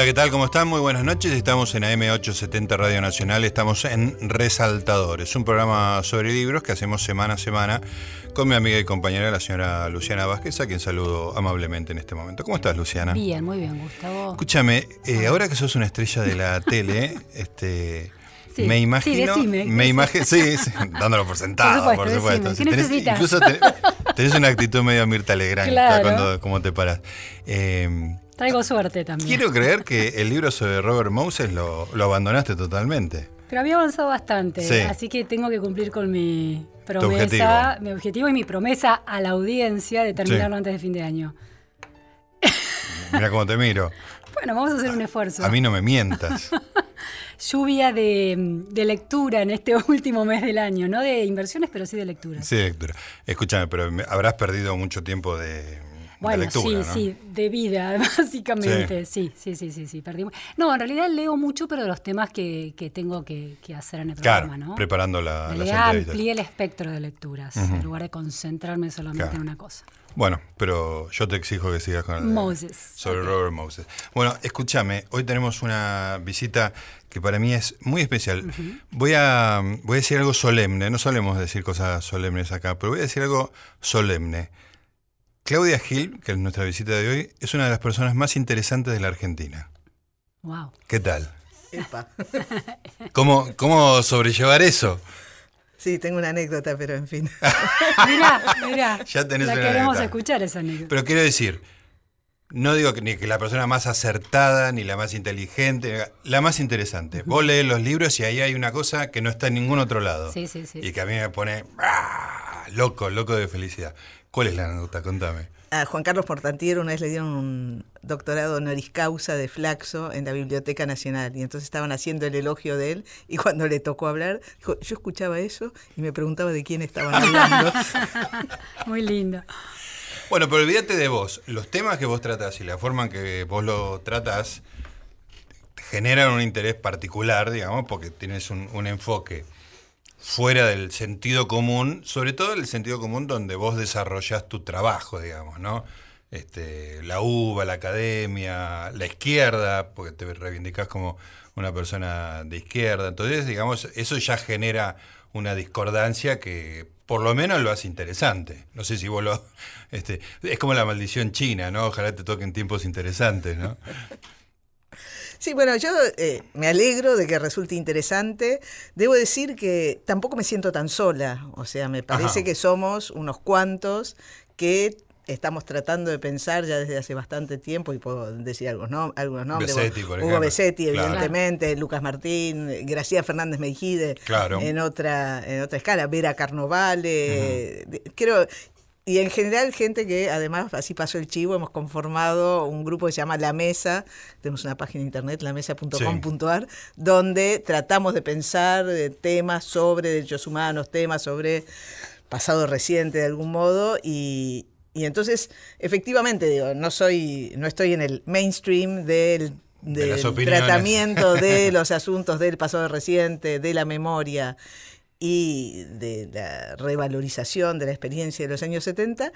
Hola, ¿qué tal? ¿Cómo están? Muy buenas noches. Estamos en AM870 Radio Nacional. Estamos en Resaltadores, un programa sobre libros que hacemos semana a semana con mi amiga y compañera, la señora Luciana Vázquez, a quien saludo amablemente en este momento. ¿Cómo estás, Luciana? Bien, muy bien, Gustavo. Escúchame, eh, ahora que sos una estrella de la tele, este. Sí, me imagino. sí, decime. me imagino. Sí, sí, dándolo por sentado, Por por supuesto, supuesto. Sí, ¿qué necesitas? incluso te- tenés una actitud medio Mirta Legrand Claro. cuando cómo te paras. Eh, Traigo suerte también. quiero creer que el libro sobre Robert Moses lo, lo abandonaste totalmente. Pero había avanzado bastante, Sí. así que tengo que cumplir con mi objetivo. promesa, mi objetivo y mi promesa a la audiencia de terminarlo antes de fin de año. Mira cómo te miro. Bueno, vamos a hacer un esfuerzo. A mí no me mientas. Lluvia de, de lectura en este último mes del año, no de inversiones, pero sí de lectura. Sí, lectura. Escúchame, pero habrás perdido mucho tiempo de, de Bueno, lectura, sí, ¿no? sí, de vida, básicamente. Sí, sí, sí, sí, sí. perdimos. No, en realidad leo mucho, pero de los temas que, que tengo que, que hacer en el Claro, programa, ¿no? preparando la, entrevistas. amplié el espectro de lecturas, en lugar de concentrarme solamente Claro. en una cosa. Bueno, pero yo te exijo que sigas con el Moses. Sobre Robert Moses. Bueno, escúchame, hoy tenemos una visita que para mí es muy especial. voy, a, voy a decir algo solemne, no solemos decir cosas solemnes acá, pero voy a decir algo solemne. Claudia Gil, que es nuestra visita de hoy, es una de las personas más interesantes de la Argentina. Wow. ¿Qué tal? Epa. ¿Cómo, cómo sobrellevar eso? Sí, tengo una anécdota, pero en fin. Mirá, mirá. Ya tenés la una queremos anécdota. escuchar esa anécdota. Pero quiero decir, no digo que ni que la persona más acertada, ni la más inteligente, la más interesante. Vos lees los libros y ahí hay una cosa que no está en ningún otro lado. Sí, sí, sí. Y que a mí me pone ¡ah! loco, loco de felicidad. ¿Cuál es la anécdota? Contame. A Juan Carlos Portantiero una vez le dieron un doctorado honoris causa de Flaxo en la Biblioteca Nacional y entonces estaban haciendo el elogio de él y cuando le tocó hablar, dijo, yo escuchaba eso y me preguntaba de quién estaban hablando. Muy lindo. Bueno, pero olvídate de vos. Los temas que vos tratás y la forma en que vos lo tratás generan un interés particular, digamos, porque tienes un, un enfoque fuera del sentido común, sobre todo el sentido común donde vos desarrollás tu trabajo, digamos, ¿no? Este, la UBA, la academia, la izquierda, porque te reivindicás como una persona de izquierda. Entonces, digamos, eso ya genera una discordancia que por lo menos lo hace interesante. No sé si vos lo... Este, es como la maldición china, ¿no? Ojalá te toquen tiempos interesantes, ¿no? Sí, bueno, yo eh, me alegro de que resulte interesante. Debo decir que tampoco me siento tan sola. O sea, me parece Ajá. que somos unos cuantos que estamos tratando de pensar ya desde hace bastante tiempo, y puedo decir algunos, nom- algunos nombres. Besetti, por Hugo. Besetti, Claro. evidentemente, Lucas Martín, Graciela Fernández Meijide, Claro. en otra, en otra escala, Vera Carnovale, de- creo, y en general gente que además, así pasó el chivo, hemos conformado un grupo que se llama La Mesa, tenemos una página de internet, lamesa.com.ar, donde tratamos de pensar temas sobre derechos humanos, temas sobre pasado reciente de algún modo, y, y entonces, efectivamente, digo, no soy, no estoy en el mainstream del, tratamiento de los asuntos del pasado reciente, de la memoria y de la revalorización de la experiencia de los años 70.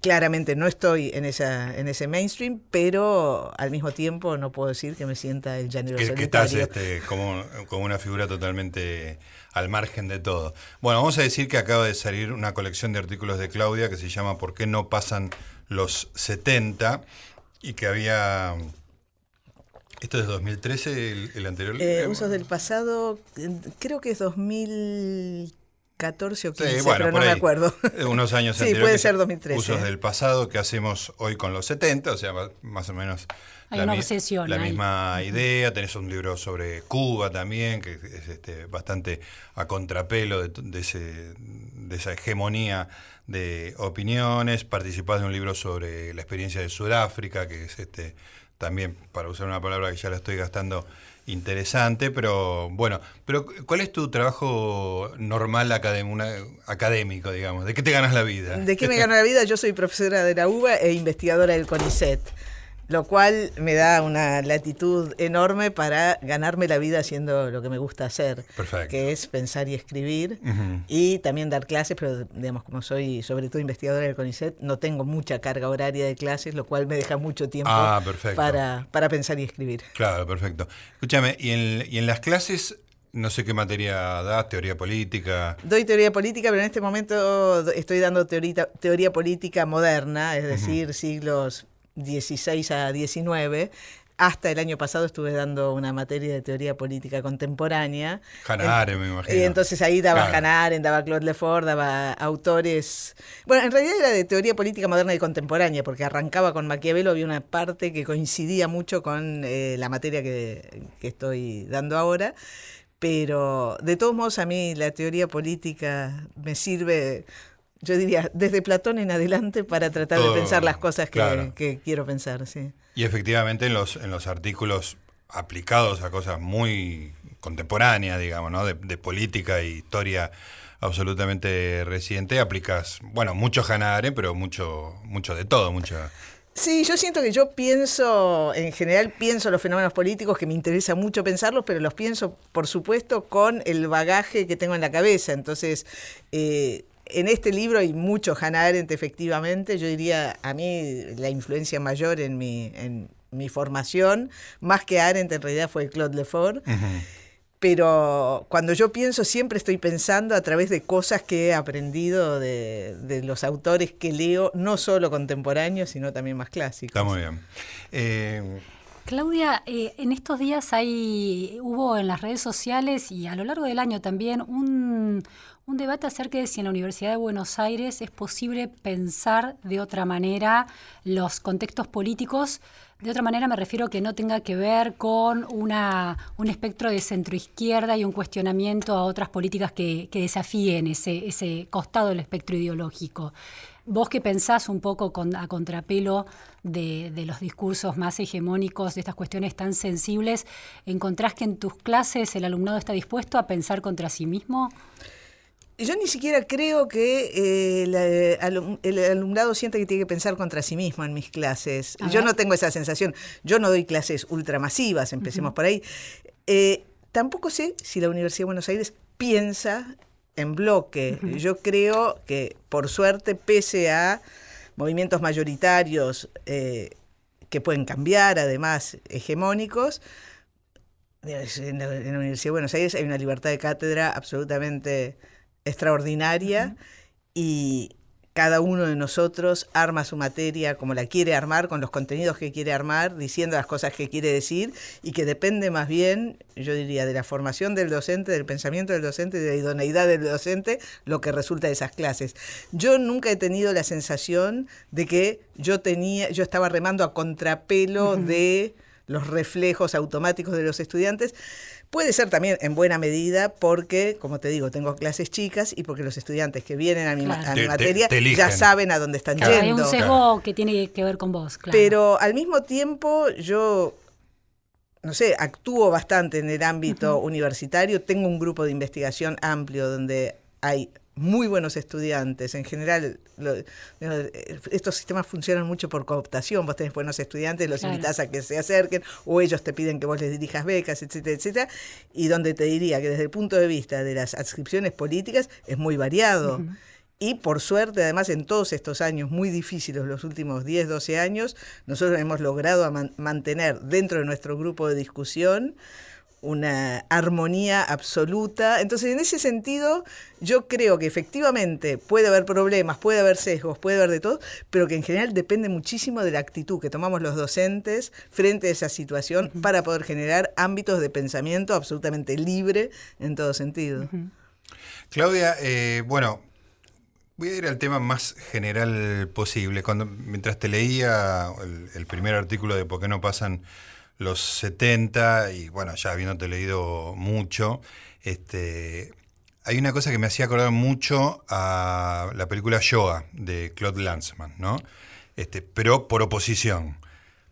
Claramente no estoy en esa en ese mainstream, pero al mismo tiempo no puedo decir que me sienta el llanero que, que estás solitario. este, como, como una figura totalmente al margen de todo. Bueno, vamos a decir que acaba de salir una colección de artículos de Claudia que se llama ¿Por qué no pasan los 70? y que había... ¿Esto es 2013, el, el anterior? Eh, usos del pasado, eh, creo que es 2014 o 15, Sí, bueno, pero no me acuerdo. Eh, Unos años Sí, anteriores puede ser se- 2013, Usos eh. del pasado que hacemos hoy con los 70, o sea, más o menos Hay una mi- obsesión la ahí. misma idea. Tenés un libro sobre Cuba también, que es este, bastante a contrapelo de, t- de ese- de esa hegemonía de opiniones. Participás de un libro sobre la experiencia de Sudáfrica, que es este también, para usar una palabra que ya la estoy gastando, interesante, pero bueno, pero ¿cuál es tu trabajo normal académico, digamos? ¿De qué te ganas la vida? ¿De qué me gano la vida? Yo soy profesora de la UBA e investigadora del CONICET. Lo cual me da una latitud enorme para ganarme la vida haciendo lo que me gusta hacer, Perfecto. que es pensar y escribir y también dar clases, pero digamos, como soy sobre todo investigadora del CONICET, no tengo mucha carga horaria de clases, lo cual me deja mucho tiempo Ah, para, para pensar y escribir. Claro, perfecto. Escúchame, ¿y en, y en las clases, no sé qué materia das, teoría política? Doy teoría política, pero en este momento estoy dando teoría, teoría política moderna, es decir, siglos XVI a XIX. Hasta el año pasado estuve dando una materia de teoría política contemporánea. Hannah me imagino. Y entonces ahí daba Claro. Hannah Arendt, daba Claude Lefort, daba autores. Bueno, en realidad era de teoría política moderna y contemporánea, porque arrancaba con Maquiavelo, había una parte que coincidía mucho con eh, la materia que, que estoy dando ahora. Pero de todos modos, a mí la teoría política me sirve, yo diría, desde Platón en adelante para tratar Todo, de pensar las cosas que, claro. que quiero pensar. Sí. Y efectivamente en los, en los artículos aplicados a cosas muy contemporáneas, digamos, ¿no? De, de política y historia absolutamente reciente, aplicas, bueno, mucho Hannah Arendt, pero mucho, mucho de todo, mucho... Sí, yo siento que yo pienso, en general pienso los fenómenos políticos, que me interesa mucho pensarlos, pero los pienso, por supuesto, con el bagaje que tengo en la cabeza. Entonces, eh, en este libro hay mucho Hannah Arendt, efectivamente. Yo diría, a mí la influencia mayor en mi, en mi formación, más que Arendt, en realidad fue Claude Lefort. Pero cuando yo pienso, siempre estoy pensando a través de cosas que he aprendido de, de los autores que leo, no solo contemporáneos, sino también más clásicos. Está muy bien. Eh, Claudia, eh, en estos días hay, hubo en las redes sociales y a lo largo del año también un, debate acerca de si en la Universidad de Buenos Aires es posible pensar de otra manera los contextos políticos. De otra manera me refiero que no tenga que ver con una, un espectro de centroizquierda y un cuestionamiento a otras políticas que, desafíen ese costado del espectro ideológico. Vos que pensás un poco con, a contrapelo de, de, los discursos más hegemónicos, de estas cuestiones tan sensibles, ¿encontrás que en tus clases el alumnado está dispuesto a pensar contra sí mismo? Yo ni siquiera creo que eh, alum, el alumnado sienta que tiene que pensar contra sí mismo en mis clases. A Yo ver. no tengo esa sensación. Yo no doy clases ultramasivas, empecemos por ahí. Eh, tampoco sé si la Universidad de Buenos Aires piensa en bloque. Yo creo que, por suerte, pese a movimientos mayoritarios eh, que pueden cambiar, además hegemónicos, en la, en la Universidad de Buenos Aires hay una libertad de cátedra absolutamente extraordinaria y cada uno de nosotros arma su materia como la quiere armar, con los contenidos que quiere armar, diciendo las cosas que quiere decir y que depende más bien, yo diría, de la formación del docente, del pensamiento del docente, de la idoneidad del docente, lo que resulta de esas clases. Yo nunca he tenido la sensación de que yo tenía, yo estaba remando a contrapelo uh -huh. de los reflejos automáticos de los estudiantes. Puede ser también en buena medida porque, como te digo, tengo clases chicas y porque los estudiantes que vienen a mi, claro. a mi te, materia te, te ya saben a dónde están claro, yendo. Hay un sesgo claro. que tiene que ver con vos, claro. Pero al mismo tiempo yo, no sé, actúo bastante en el ámbito uh -huh. universitario. Tengo un grupo de investigación amplio donde hay muy buenos estudiantes. En general, lo, estos sistemas funcionan mucho por cooptación. Vos tenés buenos estudiantes, los claro. invitás a que se acerquen, o ellos te piden que vos les dirijas becas, etcétera, etcétera. Y donde te diría que desde el punto de vista de las adscripciones políticas es muy variado. Uh -huh. Y por suerte, además, en todos estos años muy difíciles, los últimos 10, 12 años, nosotros hemos logrado man mantener dentro de nuestro grupo de discusión una armonía absoluta. Entonces, en ese sentido, yo creo que efectivamente puede haber problemas, puede haber sesgos, puede haber de todo, pero que en general depende muchísimo de la actitud que tomamos los docentes frente a esa situación uh -huh. para poder generar ámbitos de pensamiento absolutamente libre en todo sentido. Uh -huh. Claudia, eh, bueno, voy a ir al tema más general posible. Cuando, mientras te leía el, el primer artículo de por qué no pasan los 70 y bueno, ya habiéndote leído mucho, este, hay una cosa que me hacía acordar mucho a la película Yoga de Claude Lanzmann, ¿no? Este, pero por oposición.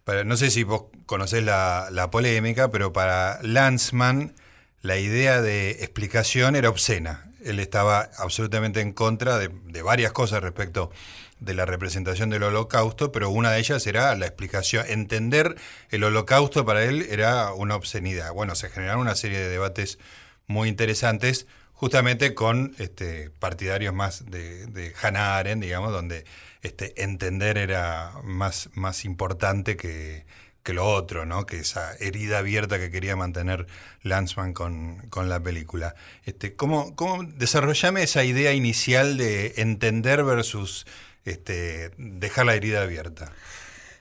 Para, no sé si vos conocés la, la polémica, pero para Lanzmann la idea de explicación era obscena. Él estaba absolutamente en contra de, de varias cosas respecto de la representación del holocausto, pero una de ellas era la explicación, entender el holocausto para él era una obscenidad. Bueno, se generaron una serie de debates muy interesantes, justamente con este, partidarios más de, de Hannah Arendt, digamos, donde este, entender era más, más importante que, que lo otro, ¿no? Que esa herida abierta que quería mantener Lanzmann con, con la película. Este, ¿cómo, ¿Cómo desarrollame esa idea inicial de entender versus este, dejar la herida abierta?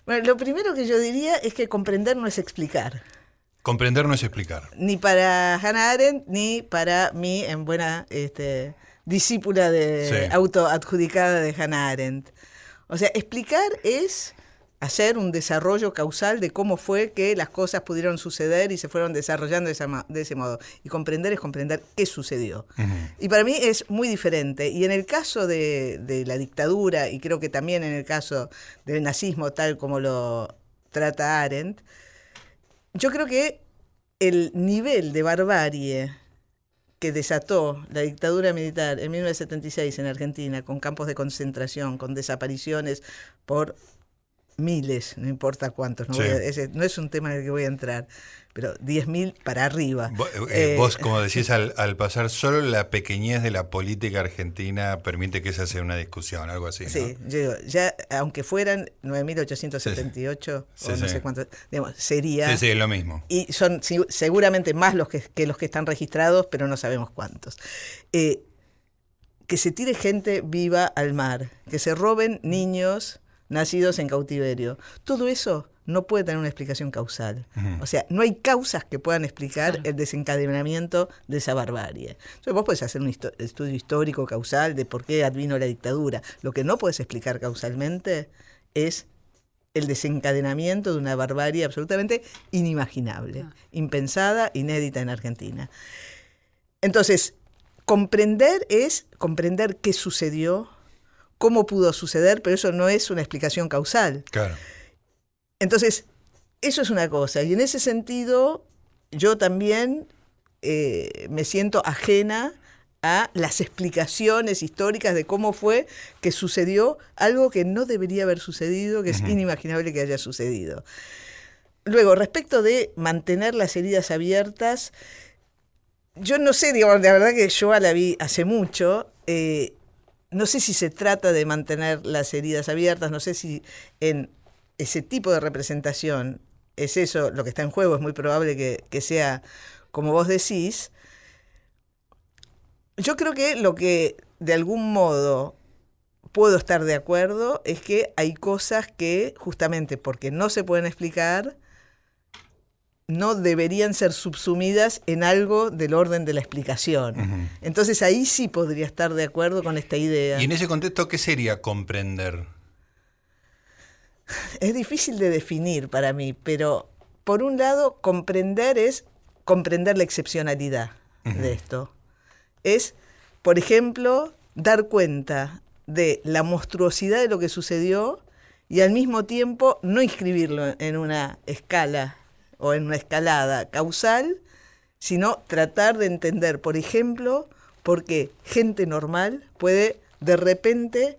Bueno, lo primero que yo diría es que comprender no es explicar. Comprender no es explicar. Ni para Hannah Arendt, ni para mí, en buena este, discípula de Sí. autoadjudicada de Hannah Arendt. O sea, explicar es hacer un desarrollo causal de cómo fue que las cosas pudieron suceder y se fueron desarrollando de, esa ma- de ese modo. Y comprender es comprender qué sucedió. Y para mí es muy diferente. Y en el caso de, de la dictadura, y creo que también en el caso del nazismo, tal como lo trata Arendt, yo creo que el nivel de barbarie que desató la dictadura militar en 1976 en Argentina, con campos de concentración, con desapariciones por miles, no importa cuántos, no, Sí. voy a- ese no es un tema en el que voy a entrar, pero 10.000 para arriba. Eh, Eh, vos, como decís, al, al pasar solo la pequeñez de la política argentina permite que esa sea una discusión, algo así. ¿no? Sí, yo digo, ya aunque fueran 9.878 Sí, o no sí. sé cuántos, digamos, sería... sí, sí, es lo mismo. Y son seguramente más los que, que los que están registrados, pero no sabemos cuántos. Eh, que se tire gente viva al mar, que se roben niños nacidos en cautiverio. Todo eso no puede tener una explicación causal. O sea, no hay causas que puedan explicar Claro. el desencadenamiento de esa barbarie. Entonces vos podés hacer un histo- estudio histórico causal de por qué advino la dictadura. Lo que no puedes explicar causalmente es el desencadenamiento de una barbarie absolutamente inimaginable, Ah. impensada, inédita en Argentina. Entonces, comprender es comprender qué sucedió, cómo pudo suceder, pero eso no es una explicación causal. Claro. Entonces, eso es una cosa. Y en ese sentido, yo también eh, me siento ajena a las explicaciones históricas de cómo fue que sucedió algo que no debería haber sucedido, que es inimaginable que haya sucedido. Luego, respecto de mantener las heridas abiertas, yo no sé, digamos, la verdad que yo la vi hace mucho. eh, no sé si se trata de mantener las heridas abiertas, no sé si en ese tipo de representación es eso lo que está en juego, es muy probable que, que sea como vos decís. Yo creo que lo que de algún modo puedo estar de acuerdo es que hay cosas que justamente porque no se pueden explicar, no deberían ser subsumidas en algo del orden de la explicación. Entonces ahí sí podría estar de acuerdo con esta idea. Y en ese contexto, ¿qué sería comprender? Es difícil de definir para mí, pero por un lado, comprender es comprender la excepcionalidad de esto. Es, por ejemplo, dar cuenta de la monstruosidad de lo que sucedió y al mismo tiempo no inscribirlo en una escala o en una escalada causal, sino tratar de entender, por ejemplo, por qué gente normal puede de repente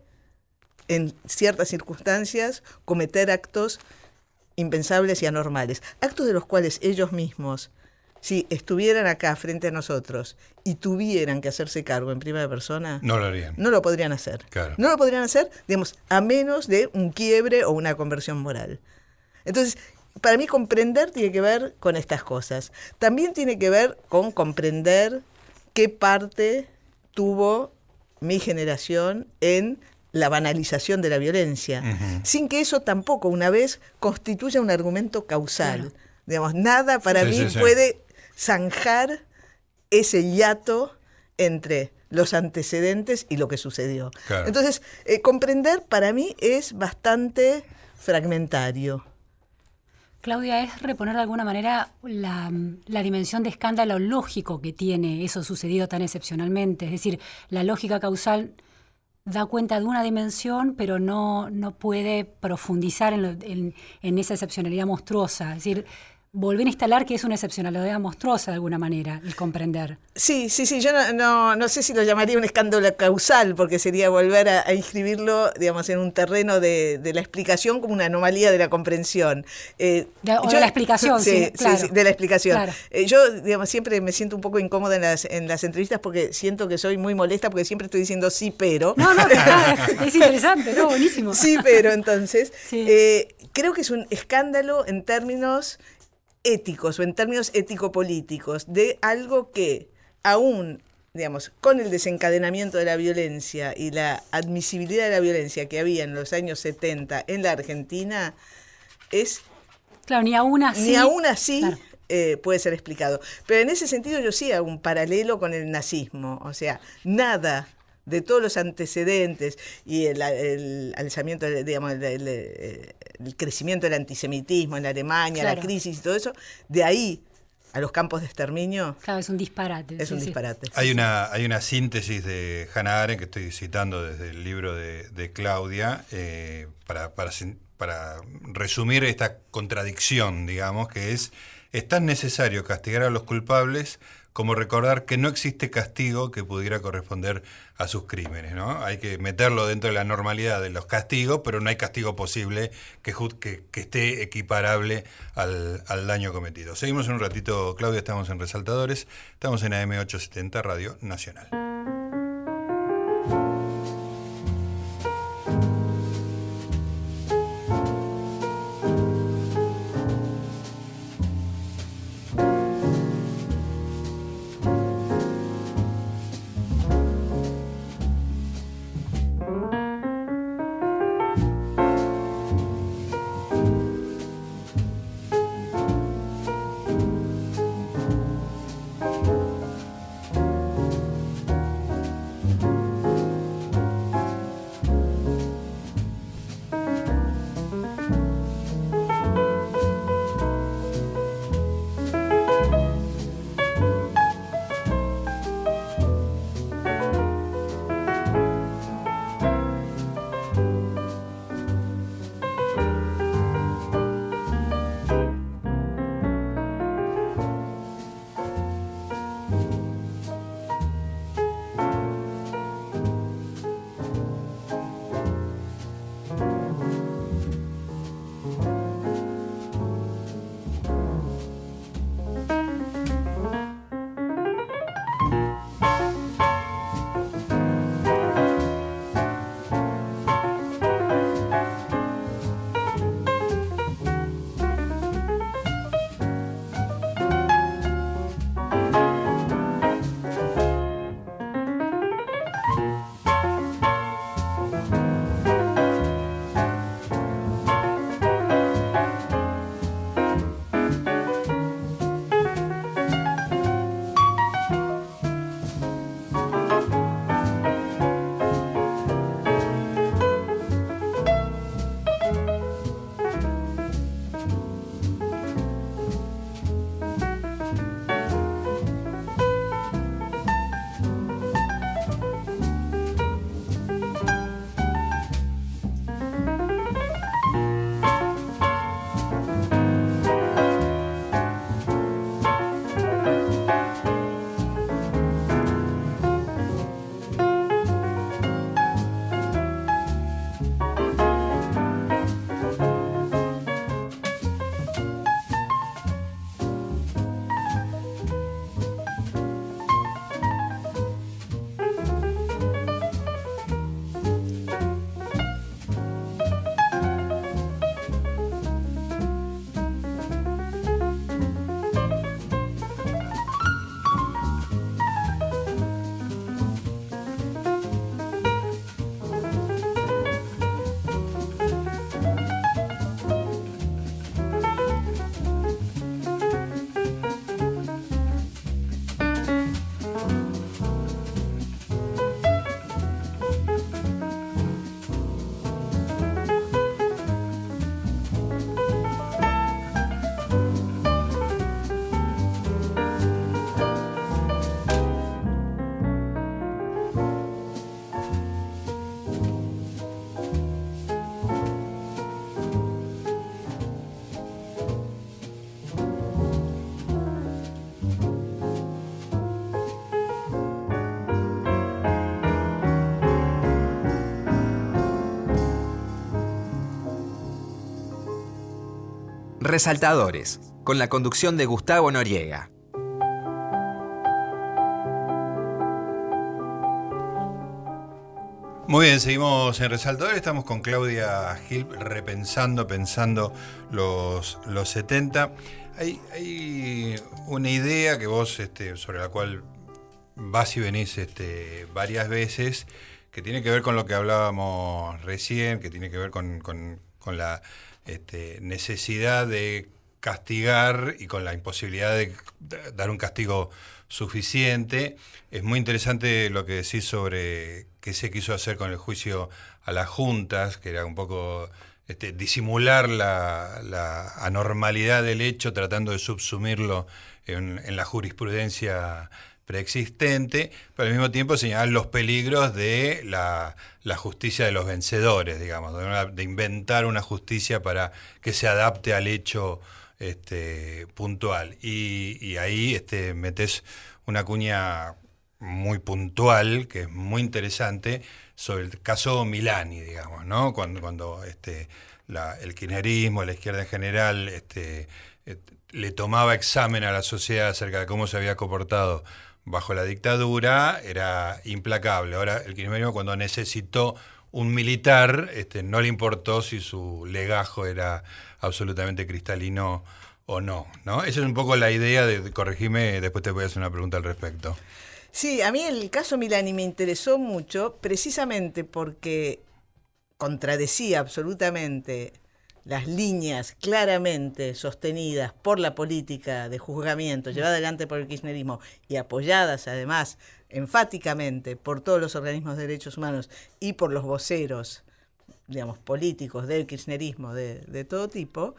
en ciertas circunstancias cometer actos impensables y anormales, actos de los cuales ellos mismos, si estuvieran acá frente a nosotros y tuvieran que hacerse cargo en primera persona, No lo harían. no lo podrían hacer. Claro. No lo podrían hacer, digamos, a menos de un quiebre o una conversión moral. Entonces, para mí comprender tiene que ver con estas cosas. También tiene que ver con comprender qué parte tuvo mi generación en la banalización de la violencia, sin que eso tampoco una vez constituya un argumento causal. Digamos, nada para Sí, mí sí, sí. puede zanjar ese hiato entre los antecedentes y lo que sucedió. Claro. Entonces, eh, comprender para mí es bastante fragmentario. Claudia, es reponer de alguna manera la, la dimensión de escándalo lógico que tiene eso sucedido tan excepcionalmente. Es decir, la lógica causal da cuenta de una dimensión, pero no, no puede profundizar en, lo- en- en esa excepcionalidad monstruosa. Es decir, volver a instalar que es una excepcionalidad monstruosa de alguna manera, el comprender. Sí, sí, sí, yo no, no, sé si lo llamaría un escándalo causal, porque sería volver a, inscribirlo, digamos, en un terreno de, la explicación como una anomalía de la comprensión. Eh, de, yo, la explicación, sí, sí, de la explicación. Eh, yo, digamos, siempre me siento un poco incómoda en las, en las entrevistas porque siento que soy muy molesta porque siempre estoy diciendo sí, pero. No, no, es interesante, ¿no? Buenísimo. Sí, pero entonces, eh, creo que es un escándalo en términos éticos o en términos ético-políticos de algo que aún, digamos, con el desencadenamiento de la violencia y la admisibilidad de la violencia que había en los años 70 en la Argentina, es... Claro, ni aún así. Ni aún así eh, puede ser explicado. Pero en ese sentido yo sí hago un paralelo con el nazismo. O sea, nada de todos los antecedentes y el, alzamiento, digamos, el, crecimiento del antisemitismo en Alemania, la crisis y todo eso, de ahí a los campos de exterminio. Claro, es un disparate. Es un disparate. Hay, una, hay una síntesis de Hannah Arendt que estoy citando desde el libro de, Claudia eh, para, para, para resumir esta contradicción, digamos, que es, es tan necesario castigar a los culpables como recordar que no existe castigo que pudiera corresponder a sus crímenes. ¿no? Hay que meterlo dentro de la normalidad de los castigos, pero no hay castigo posible que, que, esté equiparable al, al, daño cometido. Seguimos en un ratito, Claudia, estamos en Resaltadores, estamos en AM870 Radio Nacional. Resaltadores, con la conducción de Gustavo Noriega. Muy bien, seguimos en Resaltadores, estamos con Claudia Gil repensando, pensando los, los 70. Hay, hay una idea que vos, este, sobre la cual vas y venís este, varias veces, que tiene que ver con lo que hablábamos recién, que tiene que ver con, con, con la este, necesidad de castigar y con la imposibilidad de dar un castigo suficiente. Es muy interesante lo que decís sobre qué se quiso hacer con el juicio a las juntas, que era un poco este, disimular la, anormalidad del hecho tratando de subsumirlo en la jurisprudencia preexistente, pero al mismo tiempo señalar los peligros de la, justicia de los vencedores, digamos, de, inventar una justicia para que se adapte al hecho este, puntual. Y, ahí este, metes una cuña muy puntual, que es muy interesante, sobre el caso Milani, digamos, ¿no? Cuando, este, el kirchnerismo, la izquierda en general, este, le tomaba examen a la sociedad acerca de cómo se había comportado bajo la dictadura era implacable. Ahora, el kirchnerismo cuando necesitó un militar, este, no le importó si su legajo era absolutamente cristalino o no, ¿no? Esa es un poco la idea de, corregime, después te voy a hacer una pregunta al respecto. Sí, a mí el caso Milani me interesó mucho precisamente porque contradecía absolutamente las líneas claramente sostenidas por la política de juzgamiento llevada adelante por el kirchnerismo y apoyadas además enfáticamente por todos los organismos de derechos humanos y por los voceros, digamos, políticos del kirchnerismo de, de todo tipo,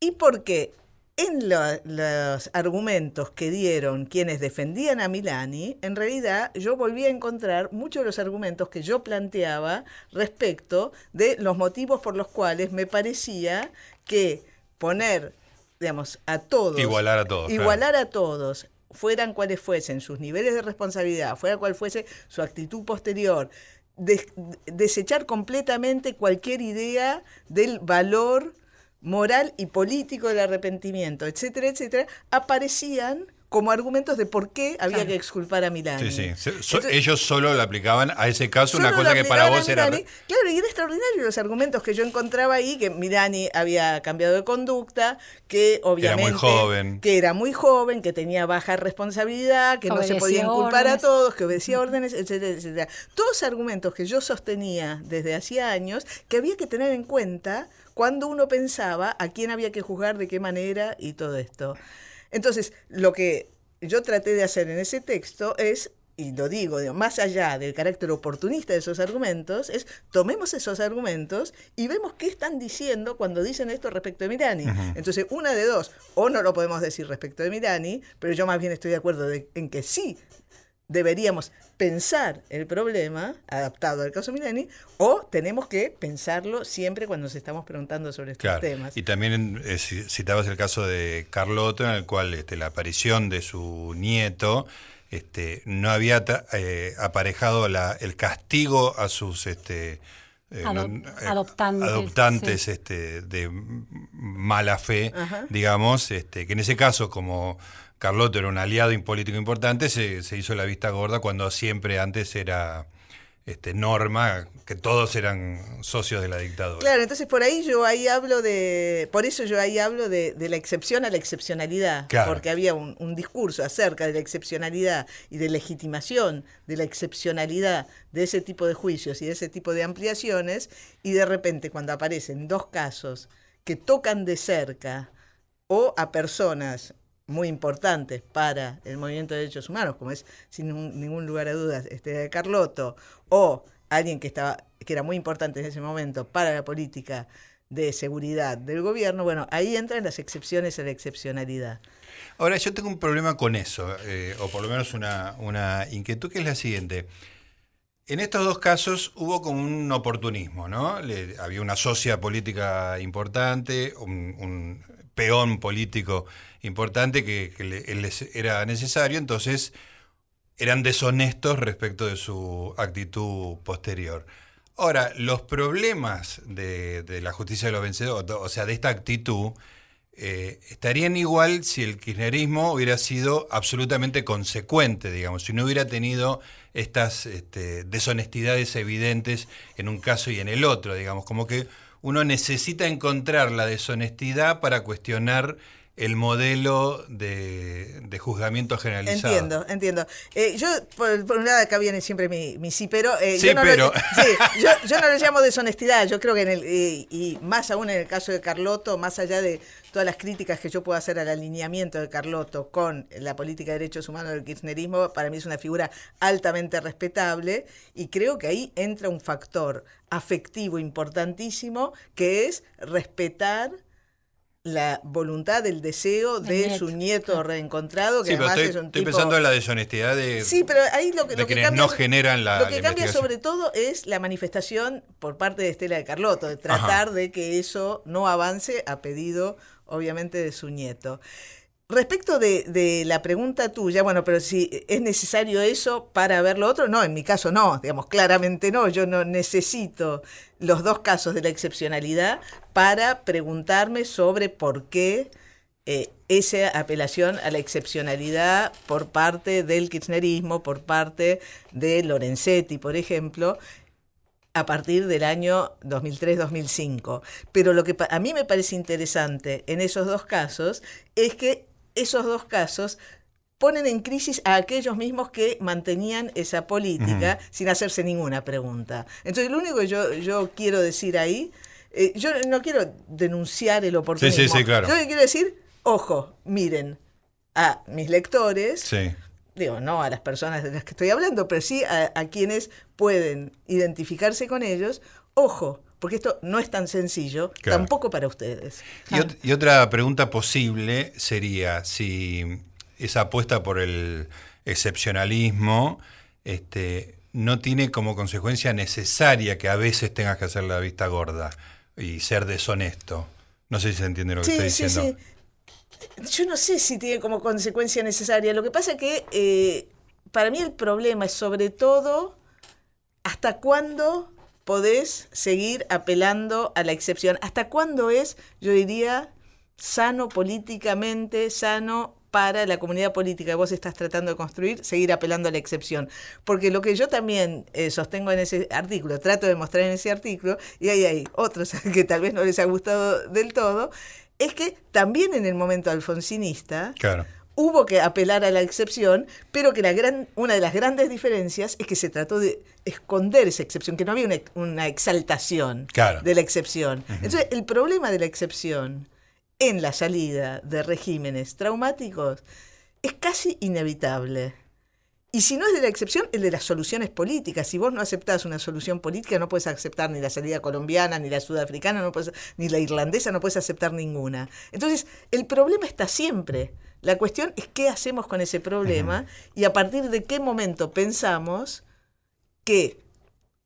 y porque en lo, los argumentos que dieron quienes defendían a Milani, en realidad yo volví a encontrar muchos de los argumentos que yo planteaba respecto de los motivos por los cuales me parecía que poner, digamos, a todos. Igualar a todos. Igualar claro. a todos fueran cuales fuesen sus niveles de responsabilidad, fuera cual fuese su actitud posterior, de, desechar completamente cualquier idea del valor moral y político del arrepentimiento, etcétera, etcétera, aparecían como argumentos de por qué había claro. que exculpar a Milani. Sí, sí. So, Entonces, ellos solo le aplicaban a ese caso una cosa que para vos era... Claro, y era extraordinario los argumentos que yo encontraba ahí, que Milani había cambiado de conducta, que obviamente... Era muy joven. Que era muy joven, que tenía baja responsabilidad, que obedecía no se podía inculpar órdenes. a todos, que obedecía órdenes, etcétera, etcétera. Todos argumentos que yo sostenía desde hacía años que había que tener en cuenta cuando uno pensaba a quién había que juzgar, de qué manera y todo esto. Entonces, lo que yo traté de hacer en ese texto es, y lo digo, digo, más allá del carácter oportunista de esos argumentos, es tomemos esos argumentos y vemos qué están diciendo cuando dicen esto respecto de Mirani. Uh -huh. Entonces, una de dos, o no lo podemos decir respecto de Mirani, pero yo más bien estoy de acuerdo de, en que sí deberíamos pensar el problema adaptado al caso Milani o tenemos que pensarlo siempre cuando nos estamos preguntando sobre estos claro. temas. Y también eh, citabas el caso de Carlotto, en el cual este, la aparición de su nieto este, no había eh, aparejado la, el castigo a sus este, eh, Adop adoptantes, adoptantes sí. este, de mala fe, Ajá. digamos, este, que en ese caso como Carlotto era un aliado político importante, se, se, hizo la vista gorda cuando siempre antes era este, norma que todos eran socios de la dictadura. Claro, entonces por ahí yo ahí hablo de, por eso yo ahí hablo de, de la excepción a la excepcionalidad, claro. porque había un, un, discurso acerca de la excepcionalidad y de legitimación de la excepcionalidad de ese tipo de juicios y de ese tipo de ampliaciones, y de repente cuando aparecen dos casos que tocan de cerca o a personas muy importantes para el movimiento de derechos humanos, como es sin ningún lugar a dudas este Carlotto, o alguien que estaba que era muy importante en ese momento para la política de seguridad del gobierno, bueno, ahí entran las excepciones a la excepcionalidad. Ahora, yo tengo un problema con eso, eh, o por lo menos una, una inquietud que es la siguiente. En estos dos casos hubo como un oportunismo, ¿no? Había una socia política importante, un peón político importante que, les era necesario, entonces eran deshonestos respecto de su actitud posterior. Ahora, los problemas de, de la justicia de los vencedores, o sea, de esta actitud, eh, estarían igual si el kirchnerismo hubiera sido absolutamente consecuente, digamos, si no hubiera tenido estas este, deshonestidades evidentes en un caso y en el otro, digamos, como que uno necesita encontrar la deshonestidad para cuestionar el modelo de, juzgamiento generalizado. Entiendo, entiendo. Eh, yo, por, un lado, acá viene siempre mi, sí, pero, eh, yo, no pero... yo, no le llamo deshonestidad, yo creo que en el, eh, y más aún en el caso de Carlotto, más allá de todas las críticas que yo puedo hacer al alineamiento de Carlotto con la política de derechos humanos del kirchnerismo, para mí es una figura altamente respetable y creo que ahí entra un factor afectivo importantísimo que es respetar la voluntad, el deseo de su nieto reencontrado, que además estoy, es un estoy pensando en la deshonestidad de, sí, pero ahí lo que, cambia, no generan la Lo que cambia sobre todo es la manifestación por parte de Estela de Carlotto, de tratar de que eso no avance a pedido, obviamente, de su nieto. Respecto de, la pregunta tuya, bueno, pero si es necesario eso para ver lo otro, no, en mi caso no, digamos, claramente no, yo no necesito los dos casos de la excepcionalidad para preguntarme sobre por qué eh, esa apelación a la excepcionalidad por parte del kirchnerismo, por parte de Lorenzetti, por ejemplo, a partir del año 2003-2005. Pero lo que a mí me parece interesante en esos dos casos es que esos dos casos ponen en crisis a aquellos mismos que mantenían esa política sin hacerse ninguna pregunta. Entonces, lo único que yo, yo quiero decir ahí, eh, yo no quiero denunciar el oportunismo. Sí, sí, sí, claro. Yo quiero decir, ojo, miren a mis lectores, digo, no a las personas de las que estoy hablando, pero sí a, quienes pueden identificarse con ellos, ojo, porque esto no es tan sencillo, tampoco para ustedes. Y, otra pregunta posible sería si esa apuesta por el excepcionalismo este, no tiene como consecuencia necesaria que a veces tengas que hacer la vista gorda y ser deshonesto. No sé si se entiende lo que estoy diciendo. Sí, sí. Yo no sé si tiene como consecuencia necesaria. Lo que pasa es que eh, para mí el problema es sobre todo hasta cuándo podés seguir apelando a la excepción. ¿Hasta cuándo es, yo diría, sano políticamente, sano para la comunidad política que vos estás tratando de construir, seguir apelando a la excepción. Porque lo que yo también eh, sostengo en ese artículo, trato de mostrar en ese artículo, y hay, hay otros que tal vez no les ha gustado del todo, es que también en el momento alfonsinista, claro hubo que apelar a la excepción, pero que la gran, una de las grandes diferencias es que se trató de esconder esa excepción, que no había una, exaltación de la excepción. Entonces, el problema de la excepción en la salida de regímenes traumáticos es casi inevitable. Y si no es de la excepción, el de las soluciones políticas. Si vos no aceptás una solución política, no puedes aceptar ni la salida colombiana, ni la sudafricana, no ni la irlandesa, no puedes aceptar ninguna. Entonces, el problema está siempre. La cuestión es qué hacemos con ese problema y a partir de qué momento pensamos que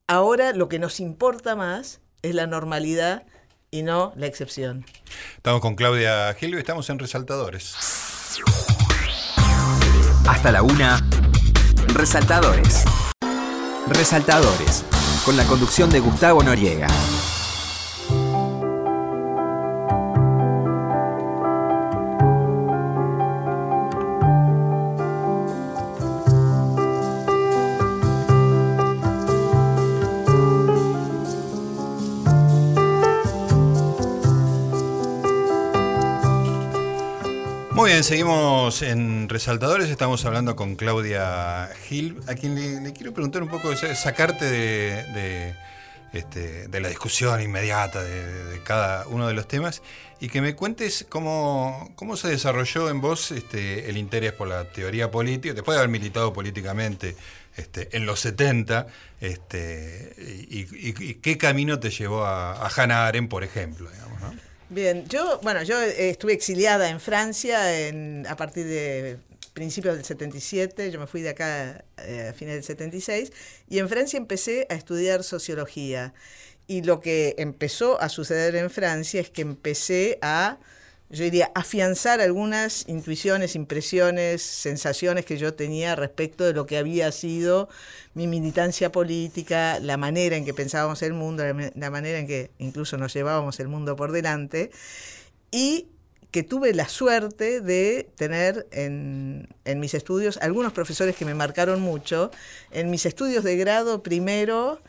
ahora lo que nos importa más es la normalidad y no la excepción. Estamos con Claudia Gilio y estamos en Resaltadores. Hasta la una, Resaltadores. Resaltadores, con la conducción de Gustavo Noriega. seguimos en Resaltadores, estamos hablando con Claudia Gil, a quien le, quiero preguntar un poco, sacarte de, este, de, la discusión inmediata de, cada uno de los temas y que me cuentes cómo, cómo se desarrolló en vos este, el interés por la teoría política, después de haber militado políticamente este, en los 70, este, y, qué camino te llevó a, a Hannah Arendt, por ejemplo. Digamos, ¿no? Bien, yo, bueno, yo estuve exiliada en Francia a partir de principios del 77, yo me fui de acá eh, a fines del 76, y en Francia empecé a estudiar sociología. Y lo que empezó a suceder en Francia es que empecé a yo diría, afianzar algunas intuiciones, impresiones, sensaciones que yo tenía respecto de lo que había sido mi militancia política, la manera en que pensábamos el mundo, la, manera en que incluso nos llevábamos el mundo por delante, y que tuve la suerte de tener en, en mis estudios algunos profesores que me marcaron mucho. En mis estudios de grado primero,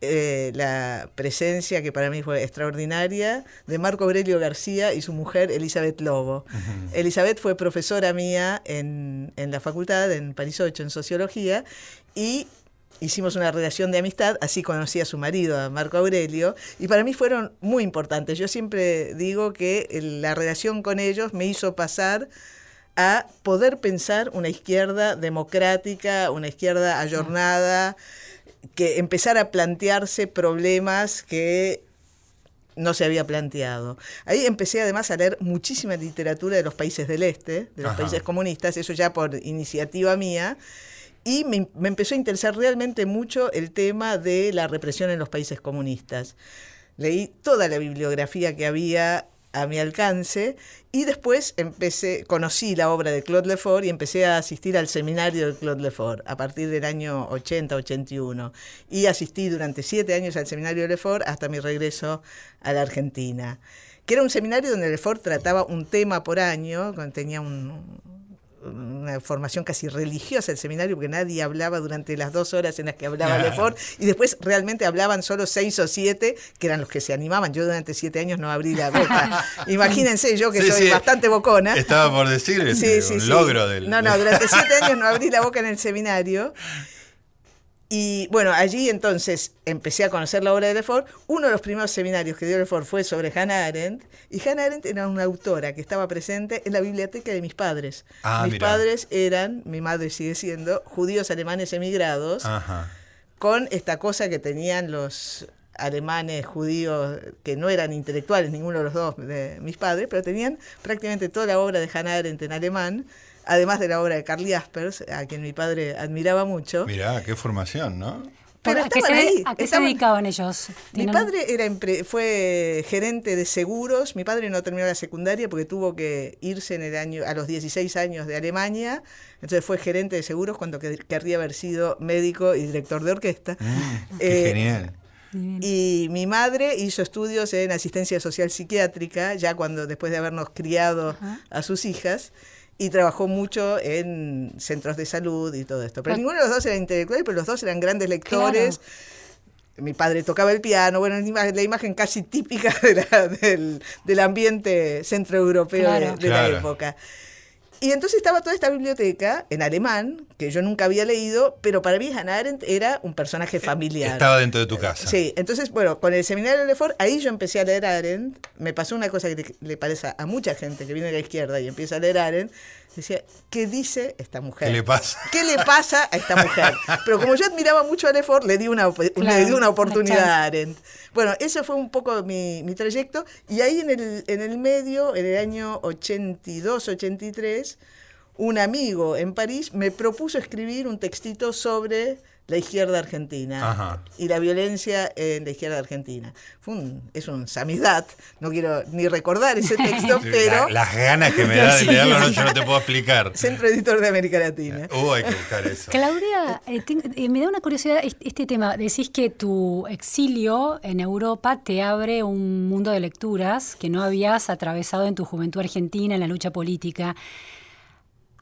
eh, la presencia, que para mí fue extraordinaria, de Marco Aurelio García y su mujer Elizabeth Lobo. Elizabeth fue profesora mía en, en, la facultad, en París 8, en sociología, y hicimos una relación de amistad, así conocí a su marido, a Marco Aurelio, y para mí fueron muy importantes. Yo siempre digo que la relación con ellos me hizo pasar a poder pensar una izquierda democrática, una izquierda ayornada que empezar a plantearse problemas que no se había planteado. Ahí empecé además a leer muchísima literatura de los países del este, de los países comunistas, eso ya por iniciativa mía, y me, me, empezó a interesar realmente mucho el tema de la represión en los países comunistas. Leí toda la bibliografía que había a mi alcance y después empecé, conocí la obra de Claude Lefort y empecé a asistir al seminario de Claude Lefort a partir del año 80-81 y asistí durante siete años al seminario de Lefort hasta mi regreso a la Argentina que era un seminario donde Lefort trataba un tema por año, tenía un, una formación casi religiosa el seminario, porque nadie hablaba durante las dos horas en las que hablaba Lefort, y después realmente hablaban solo seis o siete, que eran los que se animaban. Yo durante siete años no abrí la boca. Imagínense, yo que soy bastante bocona. Estaba por decir el, logro del... No, no, durante siete años no abrí la boca en el seminario. Y bueno, allí entonces empecé a conocer la obra de Lefort. Uno de los primeros seminarios que dio Lefort fue sobre Hannah Arendt. Y Hannah Arendt era una autora que estaba presente en la biblioteca de mis padres. Ah, mis padres eran, mi madre sigue siendo, judíos alemanes emigrados, con esta cosa que tenían los alemanes judíos que no eran intelectuales, ninguno de los dos de mis padres, pero tenían prácticamente toda la obra de Hannah Arendt en alemán además de la obra de Carl Jaspers, a quien mi padre admiraba mucho. Mirá, qué formación, ¿no? Pero ¿A qué, se, ahí, ¿A qué se dedicaban ellos? Mi padre era fue gerente de seguros. Mi padre no terminó la secundaria porque tuvo que irse en el año a los 16 años de Alemania. Entonces fue gerente de seguros cuando querría haber sido médico y director de orquesta. Mm, qué eh, genial. Y mi madre hizo estudios en asistencia social psiquiátrica, ya cuando después de habernos criado a sus hijas y trabajó mucho en centros de salud y todo esto. Pero ninguno de los dos era intelectual, pero los dos eran grandes lectores. Mi padre tocaba el piano, bueno, la imagen casi típica del, del, ambiente centroeuropeo de, la época. Y entonces estaba toda esta biblioteca en alemán, que yo nunca había leído, pero para mí Hannah Arendt era un personaje familiar. Estaba dentro de tu casa. Sí, entonces, bueno, con el seminario de Lefort, ahí yo empecé a leer Arendt. Me pasó una cosa que le parece a mucha gente que viene de la izquierda y empieza a leer Arendt. Decía, ¿qué dice esta mujer? ¿Qué le pasa? ¿Qué le pasa a esta mujer? Pero como yo admiraba mucho a Lefort, le di una, le di una oportunidad a Arendt. Bueno, ese fue un poco mi, mi trayecto. Y ahí en el, en el medio, en el año 82, 83, un amigo en París me propuso escribir un textito sobre la izquierda argentina y la violencia en la izquierda argentina. Fue un, es un samizdat, no quiero ni recordar ese texto, pero... las ganas que me da de leerlo no, yo no te puedo explicar. Centro Editor de América Latina. Uh, hay que buscar eso. Claudia, eh, eh, me da una curiosidad este tema. Decís que tu exilio en Europa te abre un mundo de lecturas que no habías atravesado en tu juventud argentina, en la lucha política.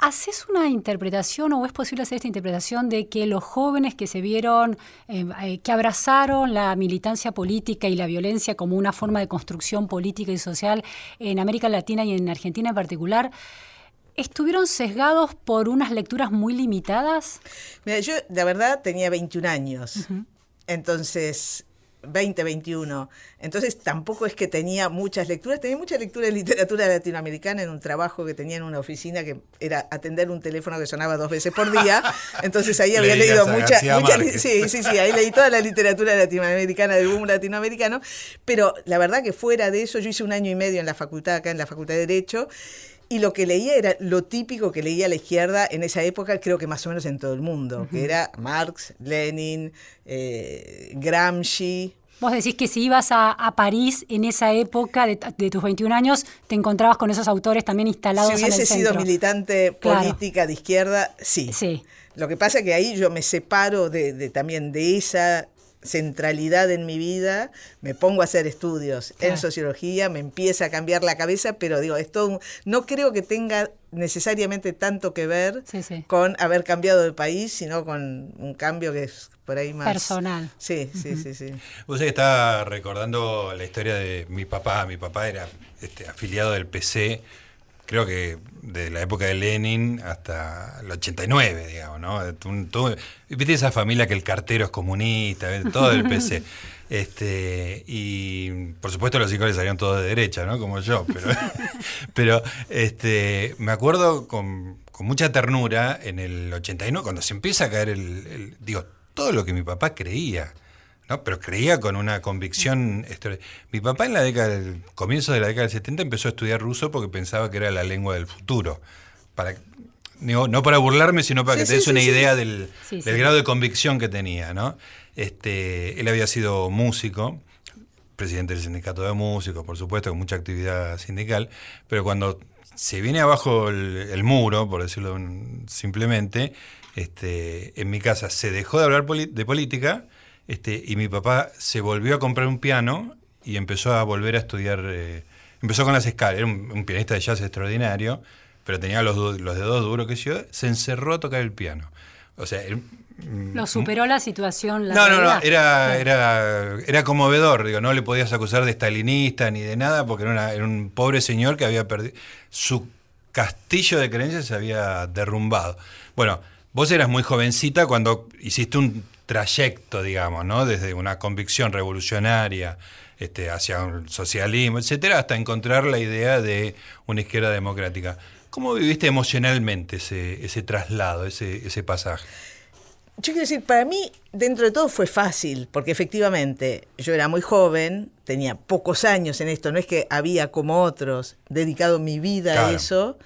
¿Haces una interpretación o es posible hacer esta interpretación de que los jóvenes que se vieron, eh, eh, que abrazaron la militancia política y la violencia como una forma de construcción política y social en América Latina y en Argentina en particular, estuvieron sesgados por unas lecturas muy limitadas? Mira, yo la verdad tenía 21 años. Entonces, 2021. Entonces tampoco es que tenía muchas lecturas, tenía mucha lectura de literatura latinoamericana en un trabajo que tenía en una oficina que era atender un teléfono que sonaba dos veces por día. Entonces ahí había leído mucha, sí, sí, sí, ahí leí toda la literatura latinoamericana del boom latinoamericano, pero la verdad que fuera de eso yo hice un año y medio en la facultad acá en la Facultad de Derecho y lo que leía era lo típico que leía la izquierda en esa época, creo que más o menos en todo el mundo, que era Marx, Lenin, eh, Gramsci, Vos decís que si ibas a, a París en esa época de, de, tus 21 años, te encontrabas con esos autores también instalados en el centro. Si hubiese sido militante Claro. política de izquierda, sí. Sí. Lo que pasa es que ahí yo me separo de, de también de esa centralidad en mi vida, me pongo a hacer estudios Claro. en sociología, me empieza a cambiar la cabeza, pero digo, esto no creo que tenga necesariamente tanto que ver Sí, sí. con haber cambiado de país, sino con un cambio que es por ahí más Personal. Sí, sí, sí, sí. Vos sabés que estaba recordando la historia de mi papá. Mi papá era este, afiliado del PC, creo que de la época de Lenin hasta el 89, digamos, ¿no? Viste esa familia que el cartero es comunista, todo del PC. Este, y por supuesto los hijos le salieron todos de derecha, ¿no? Como yo, pero, pero este, me acuerdo con, con mucha ternura en el 89, cuando se empieza a caer el, el- digo, todo lo que mi papá creía, ¿no? Pero creía con una convicción. Mi papá en la década del comienzo de la década del 70 empezó a estudiar ruso porque pensaba que era la lengua del futuro. Para, digo, no para burlarme, sino para Sí, que te des sí, una sí. idea del, grado de convicción que tenía, ¿no? Este, él había sido músico, presidente del sindicato de músicos, por supuesto, con mucha actividad sindical, pero cuando se viene abajo el, el muro, por decirlo simplemente, este, en mi casa se dejó de hablar de política este, y mi papá se volvió a comprar un piano y empezó a volver a estudiar, eh, empezó con las escalas, era un, un pianista de jazz extraordinario, pero tenía los, dedos duros que yo, se encerró a tocar el piano. O sea, él- Lo superó la situación. La no, no, no, era, era, era conmovedor, digo, no le podías acusar de estalinista ni de nada, porque era, una- era un pobre señor que había perdido, su castillo de creencias se había derrumbado. Bueno, vos eras muy jovencita cuando hiciste un trayecto, digamos, ¿no? Desde una convicción revolucionaria este, hacia un socialismo, etcétera, hasta encontrar la idea de una izquierda democrática. ¿Cómo viviste emocionalmente ese, ese traslado, ese, ese pasaje? Yo quiero decir, para mí, dentro de todo fue fácil, porque efectivamente yo era muy joven, tenía pocos años en esto, no es que había como otros dedicado mi vida a eso.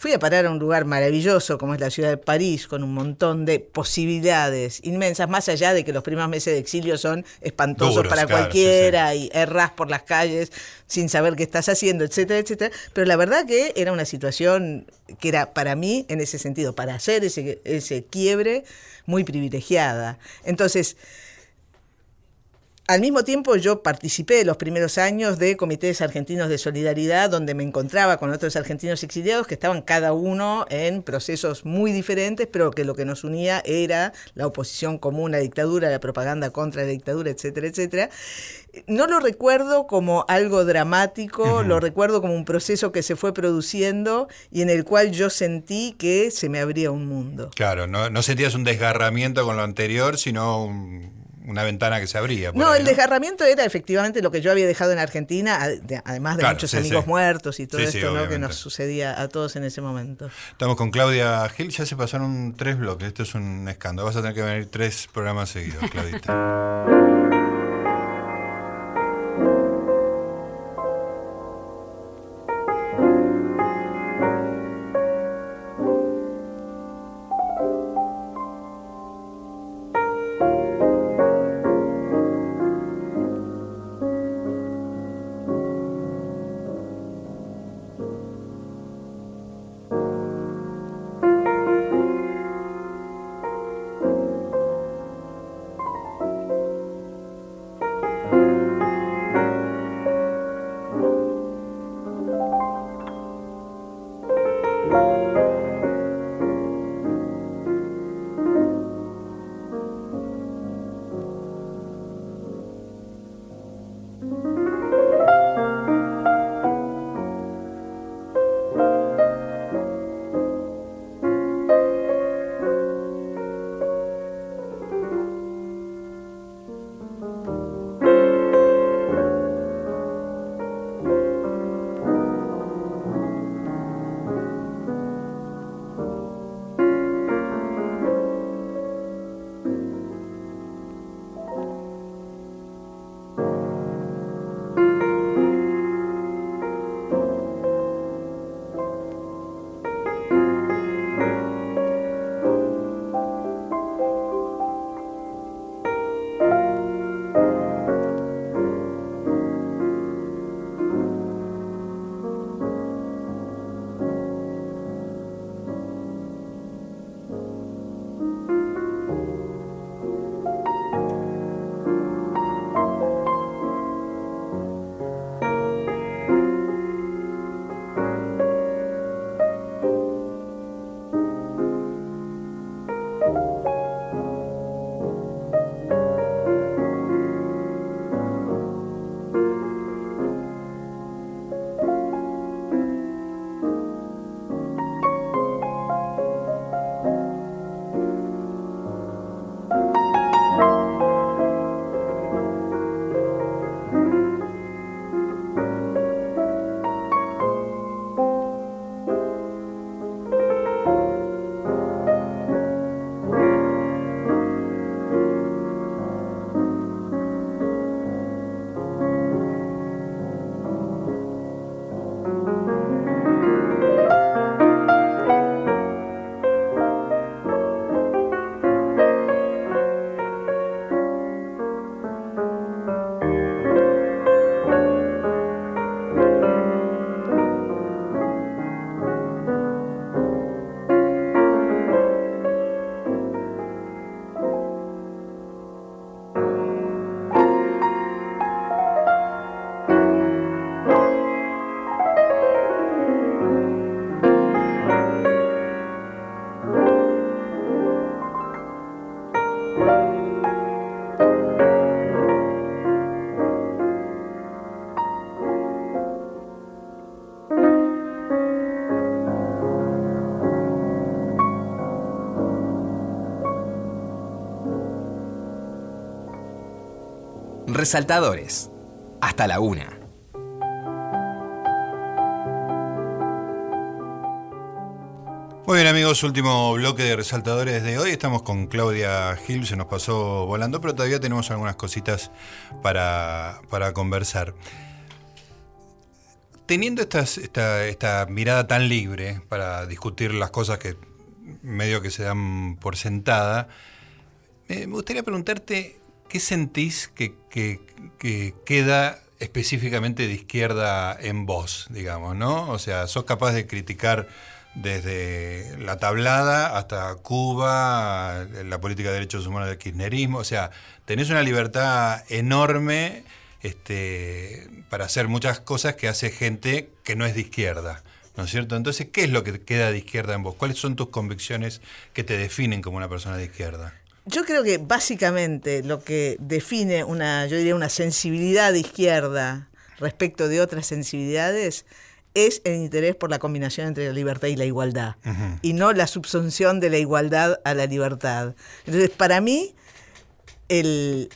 Fui a parar a un lugar maravilloso como es la ciudad de París, con un montón de posibilidades inmensas, más allá de que los primeros meses de exilio son espantosos Duros, para claro, cualquiera y erras por las calles sin saber qué estás haciendo, etcétera, etcétera. Pero la verdad que era una situación que era para mí, en ese sentido, para hacer ese, ese quiebre, muy privilegiada. Entonces, al mismo tiempo yo participé los primeros años de comités argentinos de solidaridad donde me encontraba con otros argentinos exiliados que estaban cada uno en procesos muy diferentes, pero que lo que nos unía era la oposición común a la dictadura, la propaganda contra la dictadura, etcétera, etcétera. No lo recuerdo como algo dramático, lo recuerdo como un proceso que se fue produciendo y en el cual yo sentí que se me abría un mundo. Claro, no, no sentías un desgarramiento con lo anterior, sino un- una ventana que se abría. por No, ahí, el desgarramiento era efectivamente lo que yo había dejado en Argentina, además de Claro, muchos sí, amigos sí. muertos y todo Sí, sí, esto ¿no? que nos sucedía a todos en ese momento. Estamos con Claudia Gil, ya se pasaron tres bloques, esto es un escándalo. Vas a tener que venir tres programas seguidos, Claudita. Resaltadores. Hasta la una. Muy bien amigos, último bloque de resaltadores de hoy. Estamos con Claudia Gil, se nos pasó volando, pero todavía tenemos algunas cositas para, para conversar. Teniendo esta, esta mirada tan libre para discutir las cosas que medio que se dan por sentada, eh, me gustaría preguntarte qué sentís que, que- que queda específicamente de izquierda en vos, digamos, ¿no? O sea, sos capaz de criticar desde la tablada hasta Cuba, la política de derechos humanos del kirchnerismo, o sea, tenés una libertad enorme este, para hacer muchas cosas que hace gente que no es de izquierda, ¿no es cierto? Entonces, ¿qué es lo que queda de izquierda en vos? ¿Cuáles son tus convicciones que te definen como una persona de izquierda? Yo creo que básicamente lo que define una, yo diría, una sensibilidad de izquierda respecto de otras sensibilidades es el interés por la combinación entre la libertad y la igualdad, y no la subsunción de la igualdad a la libertad. Entonces, para mí, el,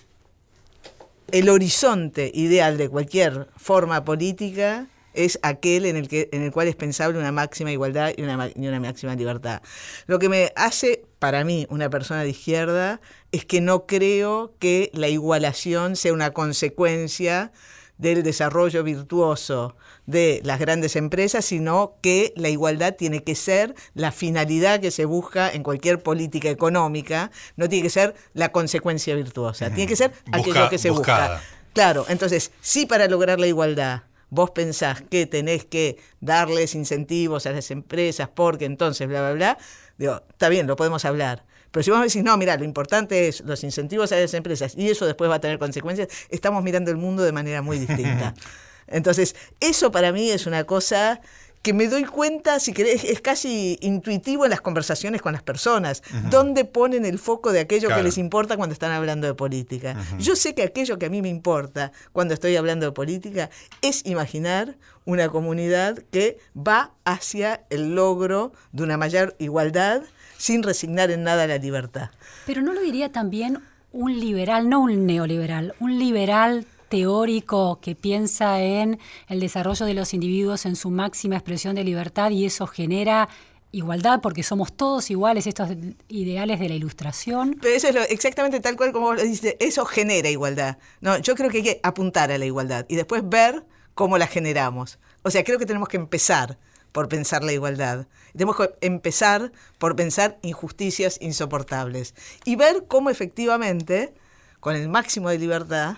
el horizonte ideal de cualquier forma política es aquel en el, que, en el cual es pensable una máxima igualdad y una, y una máxima libertad. Lo que me hace, para mí, una persona de izquierda es que no creo que la igualación sea una consecuencia del desarrollo virtuoso de las grandes empresas, sino que la igualdad tiene que ser la finalidad que se busca en cualquier política económica, no tiene que ser la consecuencia virtuosa, tiene que ser aquello Busca- que se buscada. busca. Claro, entonces, si para lograr la igualdad vos pensás que tenés que darles incentivos a las empresas porque entonces bla, bla, bla, digo, está bien, lo podemos hablar. Pero si vos me decís, no, mira, lo importante es los incentivos a las empresas y eso después va a tener consecuencias, estamos mirando el mundo de manera muy distinta. Entonces, eso para mí es una cosa que me doy cuenta, si querés, es casi intuitivo en las conversaciones con las personas, dónde ponen el foco de aquello Claro. que les importa cuando están hablando de política. Yo sé que aquello que a mí me importa cuando estoy hablando de política es imaginar una comunidad que va hacia el logro de una mayor igualdad sin resignar en nada la libertad. Pero no lo diría también un liberal, no un neoliberal, un liberal teórico que piensa en el desarrollo de los individuos en su máxima expresión de libertad y eso genera igualdad porque somos todos iguales, estos ideales de la ilustración. Pero eso es exactamente tal cual como vos lo dices, eso genera igualdad. No, yo creo que hay que apuntar a la igualdad y después ver cómo la generamos. O sea, creo que tenemos que empezar por pensar la igualdad. Tenemos que empezar por pensar injusticias insoportables y ver cómo efectivamente, con el máximo de libertad,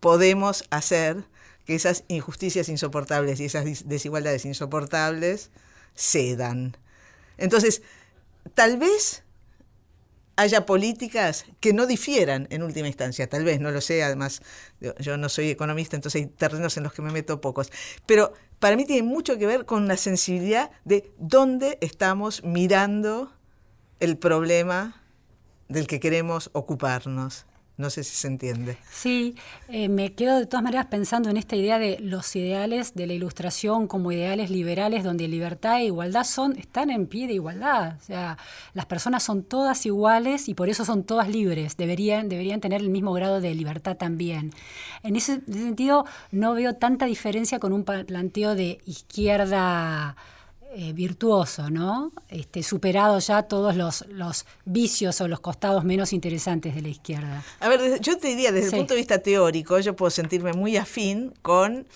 podemos hacer que esas injusticias insoportables y esas desigualdades insoportables cedan. Entonces, tal vez haya políticas que no difieran en última instancia, tal vez, no lo sé, además yo no soy economista, entonces hay terrenos en los que me meto pocos, pero para mí tiene mucho que ver con la sensibilidad de dónde estamos mirando el problema del que queremos ocuparnos. No sé si se entiende. Sí, eh, me quedo de todas maneras pensando en esta idea de los ideales de la ilustración como ideales liberales donde libertad e igualdad son están en pie de igualdad. O sea, las personas son todas iguales y por eso son todas libres. Deberían, deberían tener el mismo grado de libertad también. En ese, sentido, no veo tanta diferencia con un planteo de izquierda eh, virtuoso, ¿no? Este, superado ya todos los, los vicios o los costados menos interesantes de la izquierda. A ver, yo te diría, desde Sí. el punto de vista teórico, yo puedo sentirme muy afín con,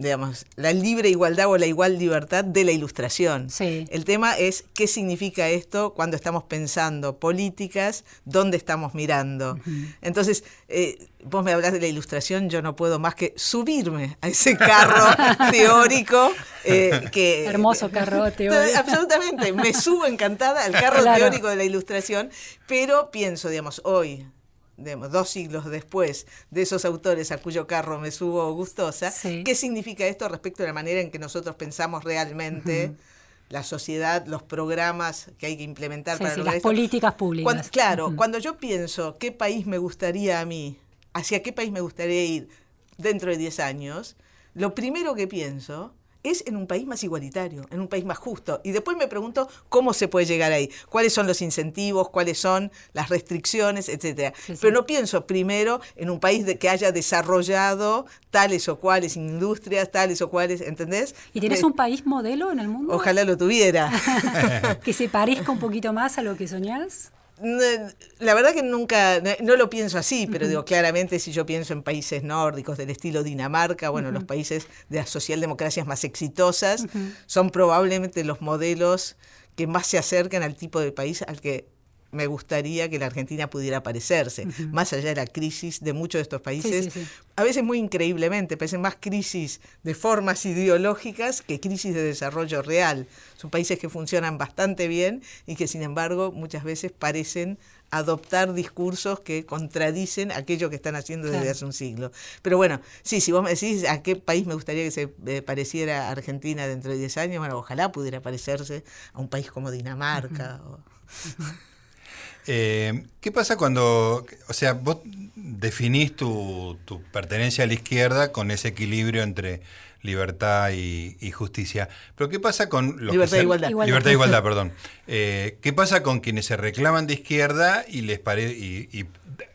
digamos, la libre igualdad o la igual libertad de la ilustración. Sí. El tema es qué significa esto cuando estamos pensando políticas, dónde estamos mirando. Entonces, eh, vos me hablas de la ilustración, yo no puedo más que subirme a ese carro teórico eh, que... Hermoso carro teórico. Absolutamente, me subo encantada al carro Claro. teórico de la ilustración, pero pienso, digamos, hoy, dos siglos después de esos autores a cuyo carro me subo gustosa, Sí. ¿qué significa esto respecto a la manera en que nosotros pensamos realmente la sociedad, los programas que hay que implementar Sí, para sí, las esto? políticas públicas. Cuando- claro, cuando yo pienso qué país me gustaría a mí, hacia qué país me gustaría ir dentro de 10 años, lo primero que pienso es en un país más igualitario, en un país más justo. Y después me pregunto cómo se puede llegar ahí, cuáles son los incentivos, cuáles son las restricciones, etcétera. Pero no pienso primero en un país de que haya desarrollado tales o cuales industrias, tales o cuales, ¿entendés? ¿Y tienes un país modelo en el mundo? Ojalá lo tuviera. que se parezca un poquito más a lo que soñás. La verdad que nunca, no lo pienso así, pero digo, claramente si yo pienso en países nórdicos del estilo Dinamarca, bueno, los países de las socialdemocracias más exitosas, son probablemente los modelos que más se acercan al tipo de país al que me gustaría que la Argentina pudiera parecerse, más allá de la crisis de muchos de estos países, a veces muy increíblemente, parecen más crisis de formas ideológicas que crisis de desarrollo real. Son países que funcionan bastante bien y que sin embargo muchas veces parecen adoptar discursos que contradicen aquello que están haciendo desde hace un siglo. Pero bueno, sí, si vos me decís a qué país me gustaría que se eh, pareciera Argentina dentro de 10 años, bueno, ojalá pudiera parecerse a un país como Dinamarca. Eh, ¿Qué pasa cuando, o sea, vos definís tu, pertenencia a la izquierda con ese equilibrio entre libertad y, justicia? Pero ¿qué pasa con los libertad e igualdad. Libertad e igualdad, perdón. Eh, ¿Qué pasa con quienes se reclaman de izquierda y les pare, y,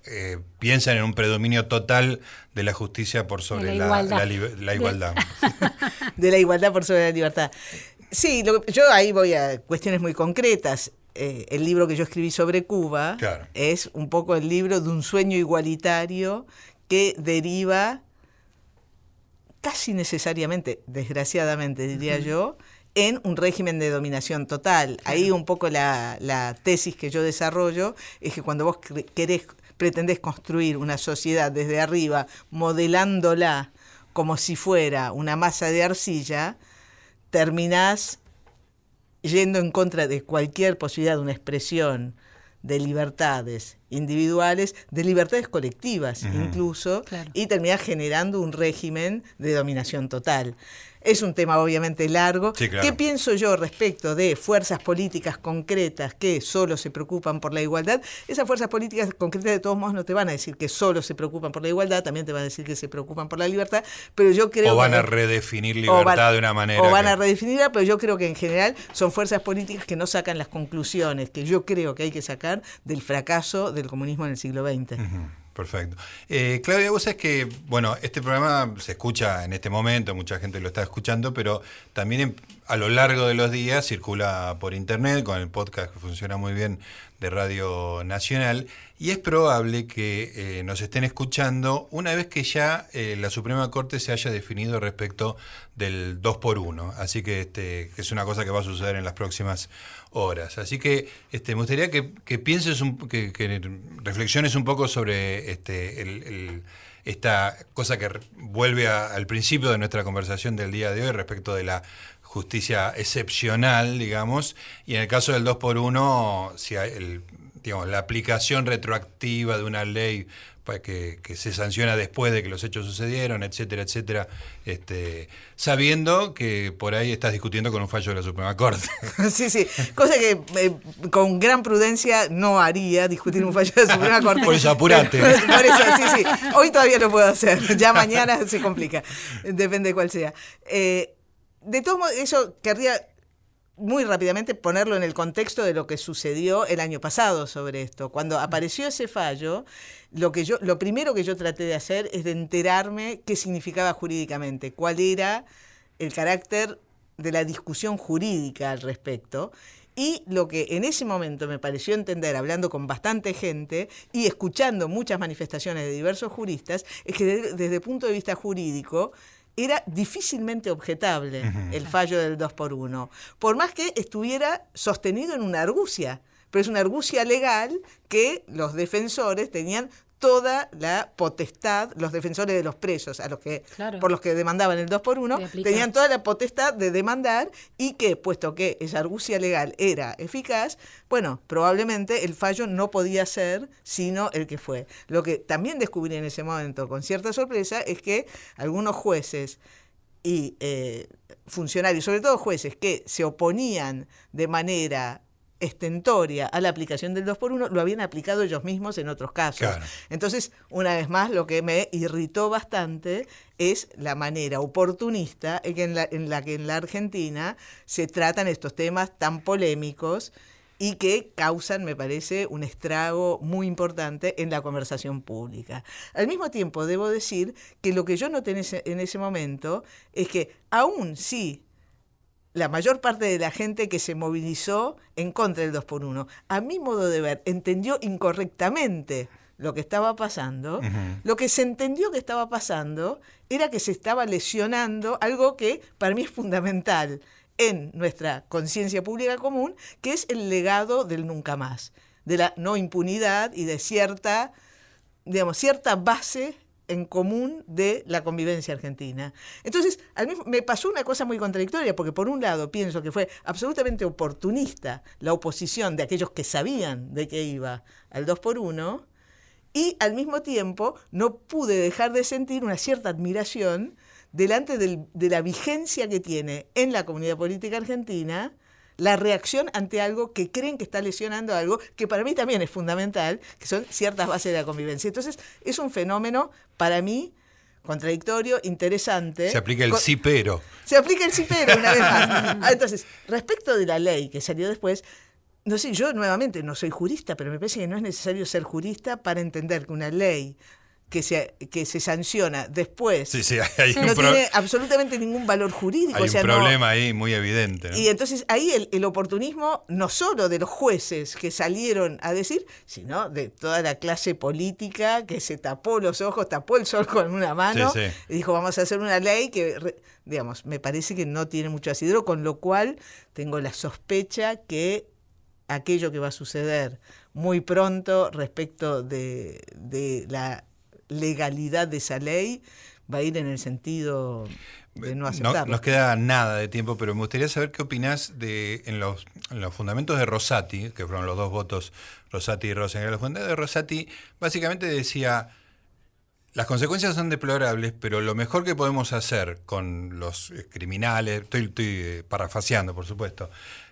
eh, piensan en un predominio total de la justicia por sobre la, igualdad? De, la igualdad por sobre la libertad. Sí, yo ahí voy a cuestiones muy concretas. Eh, el libro que yo escribí sobre Cuba es un poco el libro de un sueño igualitario que deriva casi necesariamente, desgraciadamente diría yo, en un régimen de dominación total. Ahí un poco la, la, tesis que yo desarrollo es que cuando vos querés, pretendés construir una sociedad desde arriba, modelándola como si fuera una masa de arcilla, terminás yendo en contra de cualquier posibilidad de una expresión de libertades individuales, de libertades colectivas incluso, y termina generando un régimen de dominación total. Es un tema obviamente largo. ¿Qué pienso yo respecto de fuerzas políticas concretas que solo se preocupan por la igualdad? Esas fuerzas políticas concretas de todos modos no te van a decir que solo se preocupan por la igualdad, también te van a decir que se preocupan por la libertad, pero yo creo O van a redefinir libertad de una manera. O van a redefinirla, pero yo creo que en general son fuerzas políticas que no sacan las conclusiones que yo creo que hay que sacar del fracaso del comunismo en el siglo XX. Perfecto. Eh, Claudia, vos sabés que, bueno, este programa se escucha en este momento, mucha gente lo está escuchando, pero también a lo largo de los días circula por internet con el podcast que funciona muy bien Radio Nacional y es probable que eh, nos estén escuchando una vez que ya eh, la Suprema Corte se haya definido respecto del 2 por 1 así que, este, es una cosa que va a suceder en las próximas horas. Así que este, me gustaría que, pienses, un, que, reflexiones un poco sobre este, esta cosa que vuelve al principio de nuestra conversación del día de hoy respecto de la justicia excepcional, digamos, y en el caso del 2 por 1 si el, digamos, la aplicación retroactiva de una ley que, que, se sanciona después de que los hechos sucedieron, etcétera, etcétera, este, sabiendo que por ahí estás discutiendo con un fallo de la Suprema Corte. Sí, sí, cosa que eh, con gran prudencia no haría discutir un fallo de la Suprema Corte. Por eso apurate. Por, eso, sí, sí. Hoy todavía lo puedo hacer, ya mañana se complica, depende de cuál sea. Eh, de todos modos, eso querría muy rápidamente ponerlo en el contexto de lo que sucedió el año pasado sobre esto. Cuando apareció ese fallo, lo, que yo, lo primero que yo traté de hacer es de enterarme qué significaba jurídicamente, cuál era el carácter de la discusión jurídica al respecto. Y lo que en ese momento me pareció entender, hablando con bastante gente y escuchando muchas manifestaciones de diversos juristas, es que desde el punto de vista jurídico, era difícilmente objetable el fallo del 2 por 1 por más que estuviera sostenido en una argucia, pero es una argucia legal que los defensores tenían toda la potestad, los defensores de los presos, a los que, por los que demandaban el 2 por 1 tenían toda la potestad de demandar y que, puesto que esa argucia legal era eficaz, bueno, probablemente el fallo no podía ser sino el que fue. Lo que también descubrí en ese momento con cierta sorpresa es que algunos jueces y eh, funcionarios, sobre todo jueces, que se oponían de manera estentoria a la aplicación del 2 por 1 lo habían aplicado ellos mismos en otros casos. Claro. Entonces, una vez más, lo que me irritó bastante es la manera oportunista en, la, en la que en la Argentina se tratan estos temas tan polémicos y que causan, me parece, un estrago muy importante en la conversación pública. Al mismo tiempo, debo decir que lo que yo noté en ese, en ese momento es que aún sí la mayor parte de la gente que se movilizó en contra del 2 por 1 a mi modo de ver, entendió incorrectamente lo que estaba pasando, lo que se entendió que estaba pasando era que se estaba lesionando algo que para mí es fundamental en nuestra conciencia pública común, que es el legado del nunca más, de la no impunidad y de cierta, digamos, cierta base en común de la convivencia argentina. Entonces, al mismo, me pasó una cosa muy contradictoria, porque por un lado pienso que fue absolutamente oportunista la oposición de aquellos que sabían de qué iba al 2 por 1 y al mismo tiempo no pude dejar de sentir una cierta admiración delante del, de la vigencia que tiene en la comunidad política argentina la reacción ante algo que creen que está lesionando algo, que para mí también es fundamental, que son ciertas bases de la convivencia. Entonces, es un fenómeno, para mí, contradictorio, interesante. Se aplica el sí pero. Se aplica el sí pero, una vez más. Ah, entonces, respecto de la ley que salió después, no sé, yo nuevamente no soy jurista, pero me parece que no es necesario ser jurista para entender que una ley que se, que se sanciona después Sí, sí, hay no un, tiene absolutamente ningún valor jurídico. hay o un no- problema ahí muy evidente. ¿no? y entonces ahí el, el oportunismo no solo de los jueces que salieron a decir, sino de toda la clase política que se tapó los ojos, tapó el sol con una mano Sí, sí. y dijo vamos a hacer una ley que, re- digamos, me parece que no tiene mucho asidero, con lo cual tengo la sospecha que aquello que va a suceder muy pronto respecto de, de la legalidad de esa ley va a ir en el sentido de no No, aceptarla. nos queda nada de tiempo, pero me gustaría saber qué opinás de en los, en los fundamentos de Rosati, que fueron los dos votos, Rosati y Rosenberg. Los fundamentos de Rosati básicamente decía, las consecuencias son deplorables, pero lo mejor que podemos hacer con los eh, criminales, estoy, estoy eh, parafaseando, por supuesto,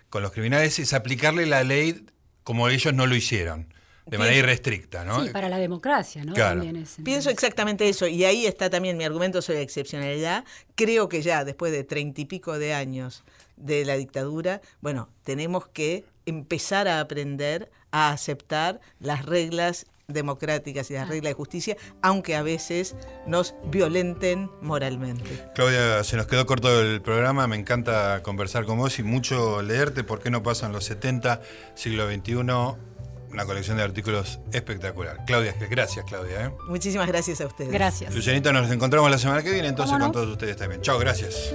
con los criminales es aplicarle la ley como ellos no lo hicieron, de manera irrestricta, ¿no? Sí, para la democracia, ¿no? Claro. También es, Pienso exactamente eso, y ahí está también mi argumento sobre la excepcionalidad. Creo que ya después de treinta y pico de años de la dictadura, bueno, tenemos que empezar a aprender a aceptar las reglas democráticas y las reglas de justicia, aunque a veces nos violenten moralmente. Claudia, se nos quedó corto el programa, me encanta conversar con vos y mucho leerte, ¿por qué no pasan los 70, siglo XXI? Una colección de artículos espectacular. Claudia, gracias Claudia. ¿eh? Muchísimas gracias a ustedes. Gracias. Lucianita, nos encontramos la semana que viene entonces con todos ustedes también. Chao, gracias.